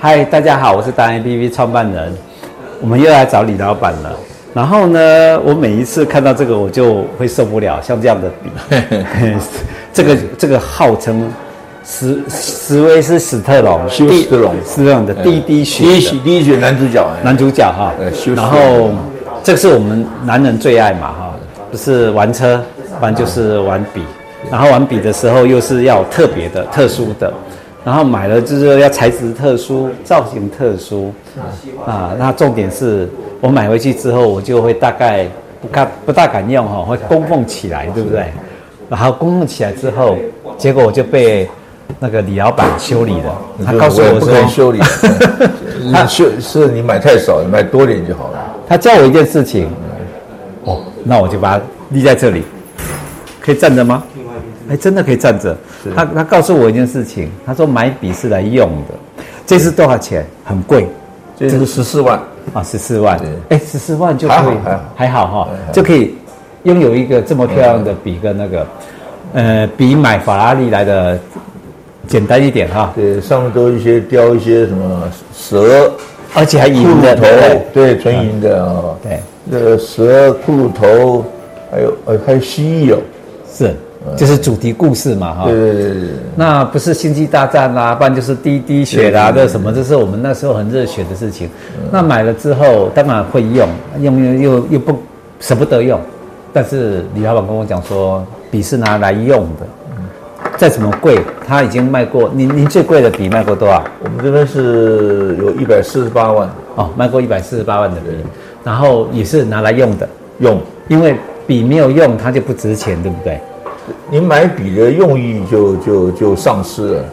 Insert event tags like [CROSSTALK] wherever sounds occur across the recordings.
嗨，大家好，我是大 A P P 创办人，我们又来找李老板了。然后呢，我每一次看到这个，我就会受不了，像这样的笔，[LAUGHS] 这个这个号称史史威斯史特龙，休斯特龙，是这样的滴滴血，滴血滴血男主角，男主角哈。然后这个是我们男人最爱嘛哈，不是玩车，不然就是玩笔。然后玩笔的时候又是要特别的、特殊的。然后买了就是要材质特殊、造型特殊，啊，那重点是我买回去之后，我就会大概不敢不大敢用哈，会供奉起来，对不对？然后供奉起来之后，结果我就被那个李老板修理了。他告诉我说：“不可以修理，[LAUGHS] 他修是你买太少，你买多点就好了。”他教我一件事情，哦，那我就把它立在这里，可以站着吗？哎，真的可以站着。他他告诉我一件事情，他说买笔是来用的。这是多少钱？很贵，这是十四万啊，十四万。哎，十四万就可以，还好哈，就可以拥有一个这么漂亮的笔跟那个，呃，比买法拉利来的简单一点哈。对，上面都一些雕一些什么蛇，而且还银的头，对，纯银的啊。对，那个蛇骷髅头，还有呃还有蜥蜴哦，是。就是主题故事嘛，哈，对对对，那不是星际大战啦，不然就是滴滴血啦，这什么，这是我们那时候很热血的事情。那买了之后，当然会用，用用又又不舍不得用。但是李老板跟我讲说，笔是拿来用的，再怎么贵，他已经卖过。您您最贵的笔卖过多少？我们这边是有一百四十八万哦，卖过一百四十八万的笔，然后也是拿来用的，用，因为笔没有用，它就不值钱，对不对？你买笔的用意就就就丧失了，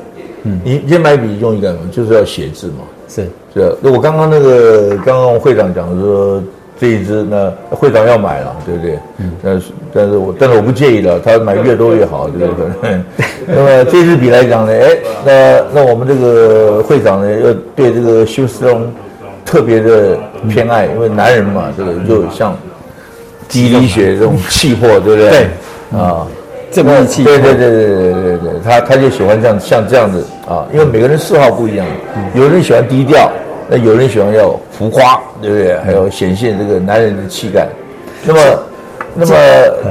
嗯，你先买笔用意干什么？就是要写字嘛，是是。那我刚刚那个刚刚会长讲说这一支呢，会长要买了，对不对？嗯，但是但是我但是我不介意了，他买越多越好，对不对？[LAUGHS] 那么这支笔来讲呢，哎，那那我们这个会长呢，要对这个休斯隆特别的偏爱，因为男人嘛，这个就像滴滴血这种气魄，对不对？对，啊。这么义气，对对对对对对对，他他就喜欢这样像这样子啊，因为每个人嗜好不一样，有人喜欢低调，那有人喜欢要浮夸，对不对？还有显现这个男人的气概。那么，那么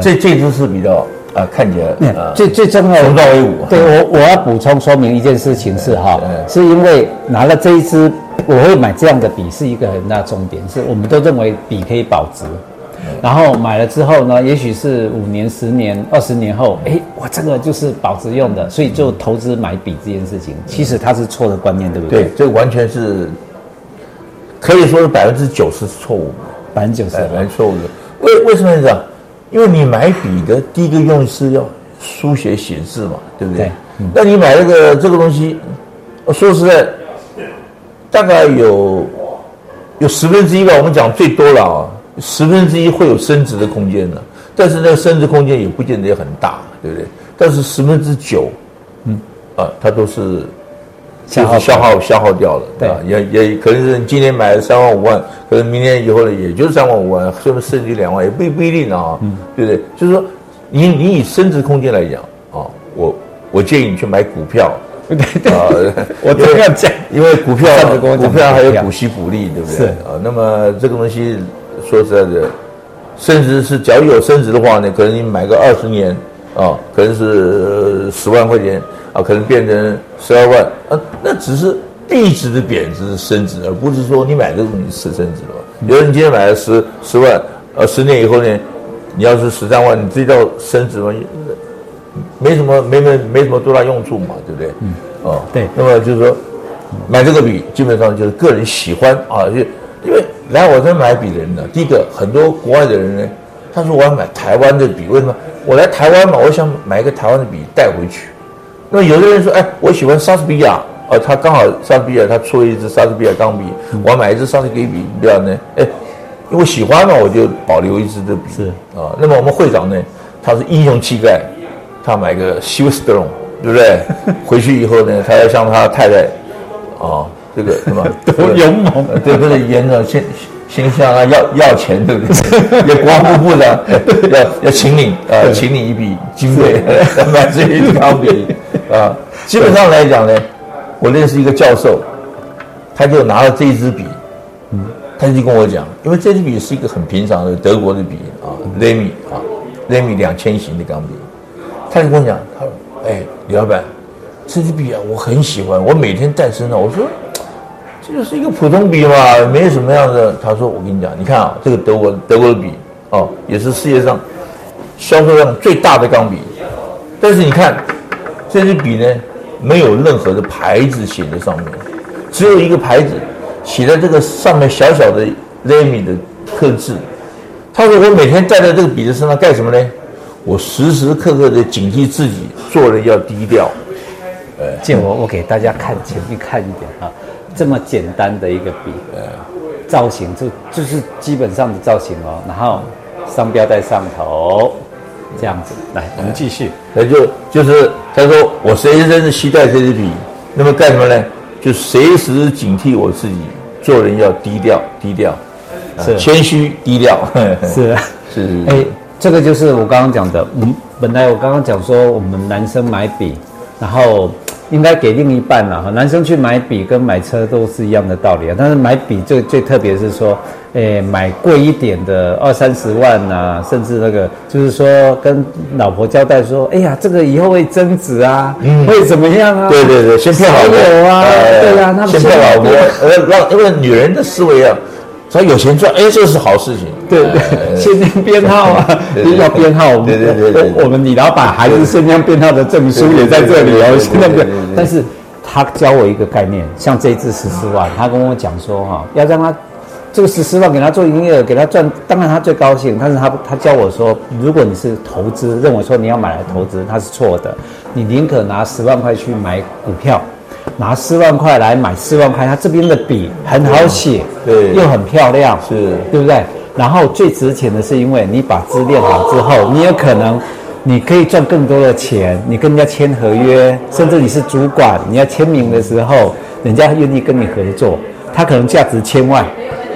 这这支是比较啊，看起来啊，最最重要的雄壮威武。对我我要补充说明一件事情是哈，是因为拿了这一支，我会买这样的笔是一个很大重点，是我们都认为笔可以保值。然后买了之后呢，也许是五年、十年、二十年后，哎，我这个就是保值用的，所以就投资买笔这件事情，其实它是错的观念，对不对？对，这完全是可以说是百分之九十是错误的，百分之九十，百分之错误的。为为什么这样？因为你买笔的第一个用意是要书写写字嘛，对不对？对。嗯。那你买那个这个东西，说实在，大概有有十分之一吧，我们讲最多了啊。十分之一会有升值的空间的，但是那个升值空间也不见得也很大，对不对？但是十分之九，嗯，啊，它都是消耗消耗消耗掉了，对啊，也也可能是今年买了三万五万，可能明年以后呢，也就是三万五万，甚至升级两万，也不不一定啊，嗯，对不对？就是说，你你以升值空间来讲啊，我我建议你去买股票，[LAUGHS] 对对啊，[LAUGHS] 我这样讲，因为股票股票还有股息股利，对不对？是啊，那么这个东西。说实在的，甚至是假如有升值的话呢，可能你买个二十年啊，可能是十万块钱啊，可能变成十二万啊，那只是币值的贬值升值，而不是说你买这个东西是升值了。比如你今天买了十十万，呃，十年以后呢，你要是十三万，你这叫升值吗？没什么，没没没什么多大用处嘛，对不对？嗯。哦，对。那么就是说，买这个笔基本上就是个人喜欢啊，就因为。来我这买笔的人呢，第一个很多国外的人呢，他说我要买台湾的笔，为什么？我来台湾嘛，我想买一个台湾的笔带回去。那么有的人说，哎，我喜欢莎士比亚，哦，他刚好莎士比亚他出了一支莎士比亚钢笔，我要买一支莎士比亚笔，这样呢，哎，因为我喜欢嘛，我就保留一支的笔。是啊，那么我们会长呢，他是英雄气概，他买个休斯特龙，对不对？[LAUGHS] 回去以后呢，他要向他太太，啊。这个是吧？[LAUGHS] 多勇猛！对，不是严总先先向他要要钱，对不对？[LAUGHS] 也国防部的要要请你啊，请你一笔经费 [LAUGHS] 买这一支钢笔啊。基本上来讲呢，我认识一个教授，他就拿了这一支笔，嗯，他就跟我讲，因为这支笔是一个很平常的德国的笔啊，Lamy 啊，Lamy 两千型的钢笔，他就跟我讲，他说，哎，李老板，这支笔啊，我很喜欢，我每天带身上，我说，这就是一个普通笔嘛，没有什么样的。他说，我跟你讲，你看啊，这个德国德国的笔哦，也是世界上销售量最大的钢笔，但是你看这支笔呢，没有任何的牌子写在上面。只有一个牌子，写在这个上面小小的 Lamy 的刻字。他说：“我每天带在这个笔的身上干什么呢？我时时刻刻的警惕自己，做人要低调。”呃，借我我给大家看前面看一点啊，这么简单的一个笔，呃，造型就就是基本上的造型哦。然后商标在上头，这样子。来，我们继续。那就就是他说我随身是携带这支笔，那么干什么呢？就随时警惕我自己，做人要低调，低调，是谦虚低调，[LAUGHS] 是是。哎，这个就是我刚刚讲的。我们本来我刚刚讲说，我们男生买笔，然后应该给另一半了哈。男生去买笔跟买车都是一样的道理啊。但是买笔最最特别是说。诶，买贵一点的二三十万啊，甚至那个就是说跟老婆交代说，哎呀，这个以后会增值啊，嗯、会怎么样啊？对对对，先骗老婆啊，呃、对呀、啊，那先骗老婆，呃，让因为女人的思维啊，只要有钱赚，哎，这是好事情。对对，[LAUGHS] 限量编号啊，要编号。对对对对，我们李老板还是限量编号的证书也在这里哦，限量编。但是他教我一个概念，像这一支十四万，他跟我讲说哈，要让他。这个十四万给他做营业额，给他赚，当然他最高兴。但是他他教我说，如果你是投资，认为说你要买来投资，他是错的。你宁可拿十万块去买股票，拿四万块来买四万块，他这边的笔很好写，对，又很漂亮，是，对不对？然后最值钱的是，因为你把字练好之后，你有可能你可以赚更多的钱。你跟人家签合约，甚至你是主管，你要签名的时候，人家愿意跟你合作，他可能价值千万。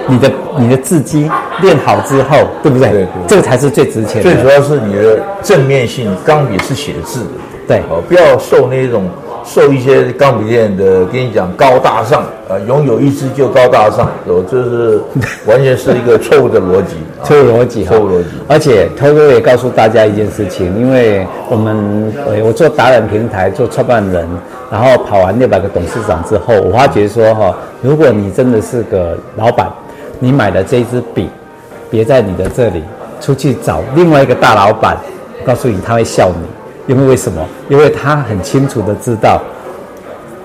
你的你的字迹练好之后，对不对？对，对，这个才是最值钱的。最主要是你的正面性，钢笔是写字的。对，哦，不要受那种受一些钢笔店的跟你讲高大上啊，拥有一支就高大上，我，这是完全是一个错误的逻辑，[LAUGHS] 错误逻辑，错误逻辑。而且偷哥也告诉大家一件事情，因为我们我做达人平台做创办人，然后跑完六百个董事长之后，我发觉说哈，如果你真的是个老板。你买的这支笔，别在你的这里，出去找另外一个大老板，告诉你他会笑你，因为为什么？因为他很清楚的知道，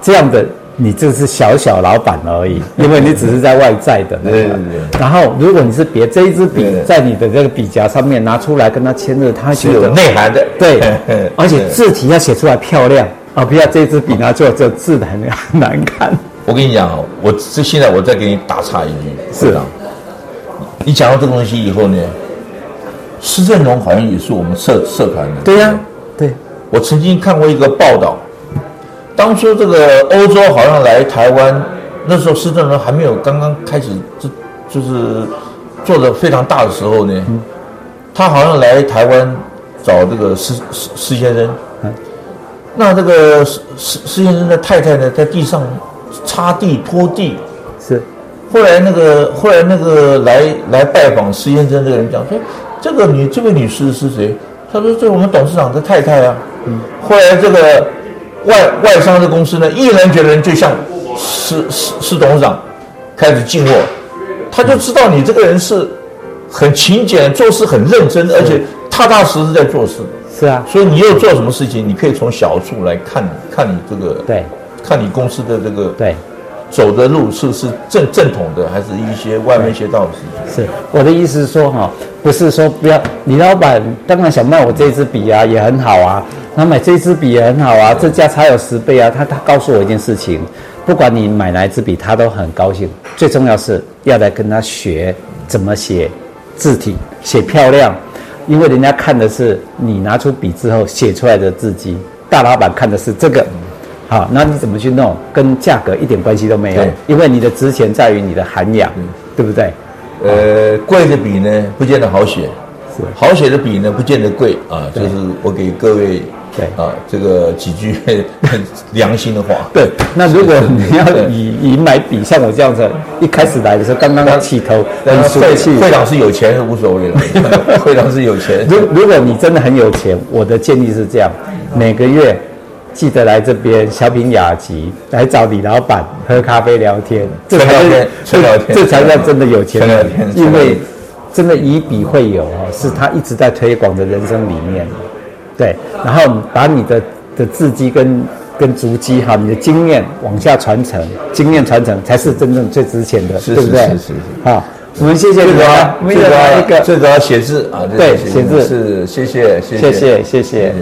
这样的你就是小小老板而已，[LAUGHS] 因为你只是在外在的那个。然后如果你是别这一支笔在你的这个笔夹上面拿出来跟他签字，他是有内涵的。对，[LAUGHS] 而且字体要写出来漂亮啊，不要这支笔拿出来这字很很难看。我跟你讲哦，我这现在我再给你打岔一句，是啊，你讲到这个东西以后呢，施正荣好像也是我们社社团的。对呀。我曾经看过一个报道，当初这个欧洲好像来台湾，那时候施正荣还没有刚刚开始，就就是做的非常大的时候呢，他好像来台湾找这个施施施先生，那这个施施施先生的太太呢，在地上。擦地拖地是，后来那个后来那个来来拜访施先生这个人讲说，这个女这位女士是谁？他说这是我们董事长的太太啊。嗯，后来这个外外商的公司呢，毅然决然就向施施施董事长开始进货，他就知道你这个人是很勤俭，做事很认真，而且踏踏实实在做事。是啊，所以你又做什么事情，你可以从小处来看看你这个对。看你公司的这个对走的路是是正正统的，还是一些歪门邪道的事情？是我的意思是说哈，不是说不要。李老板当然想卖我这支笔啊，也很好啊。他买这支笔也很好啊，这价差有十倍啊。他他告诉我一件事情，不管你买哪一支笔，他都很高兴。最重要是要来跟他学怎么写字体，写漂亮，因为人家看的是你拿出笔之后写出来的字迹，大老板看的是这个。好，那你怎么去弄？跟价格一点关系都没有，因为你的值钱在于你的涵养，对不对？呃，贵的笔呢，不见得好写；好写的笔呢，不见得贵啊。就是我给各位对啊，这个几句良心的话。[LAUGHS] 对，那如果你要以以买笔，像我这样子，一开始来的时候刚刚起头，很帅气。会长是有钱是无所谓了，[LAUGHS] 会长是有钱。如如果你真的很有钱，我的建议是这样，每个月记得来这边小品雅集来找李老板喝咖啡聊天，这才是这这才叫真的有钱人，因为。真的以笔会友哦，是他一直在推广的人生理念，对。然后把你的的字迹跟跟足迹哈，你的经验往下传承，经验传承才是真正最值钱的，对不对？是是是。好，我们谢谢你啊，最主要一个最主要写字啊，对，写字是谢谢谢谢谢谢谢谢。